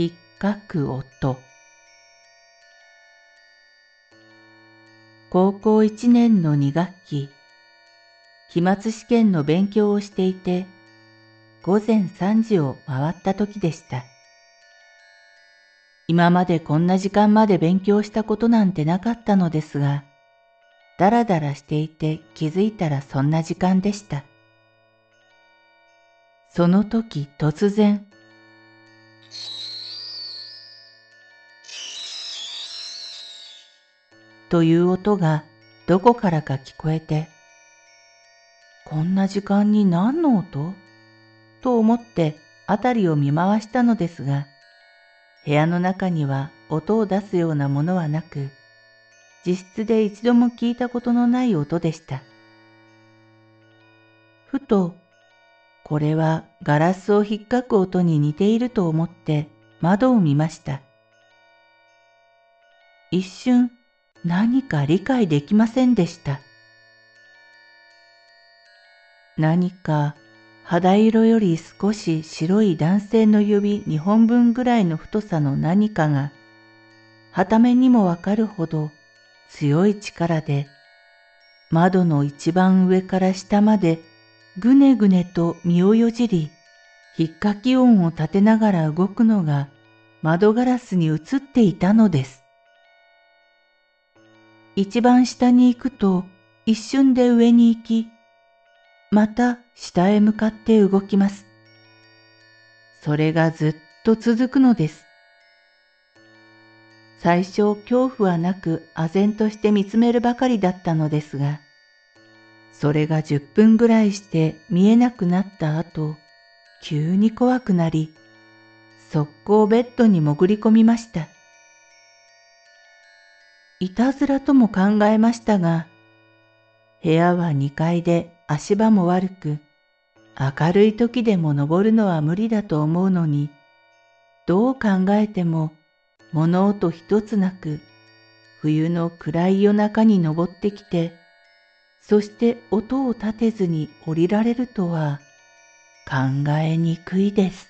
ひっかく音。高校1年の2学期期末試験の勉強をしていて午前3時を回った時でした。今までこんな時間まで勉強したことなんてなかったのですがだらだらしていて気づいたらそんな時間でした。その時突然という音がどこからか聞こえて、こんな時間に何の音？と思って辺りを見回したのですが、部屋の中には音を出すようなものはなく、自室で一度も聞いたことのない音でした。ふと、これはガラスを引っかく音に似ていると思って窓を見ました。一瞬何か理解できませんでした。何か肌色より少し白い男性の指2本分ぐらいの太さの何かが、はためにもわかるほど強い力で、窓の一番上から下までぐねぐねと身をよじり、ひっかき音を立てながら動くのが窓ガラスに映っていたのです。一番下に行くと一瞬で上に行き、また下へ向かって動きます。それがずっと続くのです。最初恐怖はなく唖然として見つめるばかりだったのですが、それが10分ぐらいして見えなくなった後、急に怖くなり、速攻ベッドに潜り込みました。いたずらとも考えましたが、部屋は2階で足場も悪く、明るい時でも登るのは無理だと思うのに、どう考えても物音一つなく、冬の暗い夜中に登ってきて、そして音を立てずに降りられるとは考えにくいです。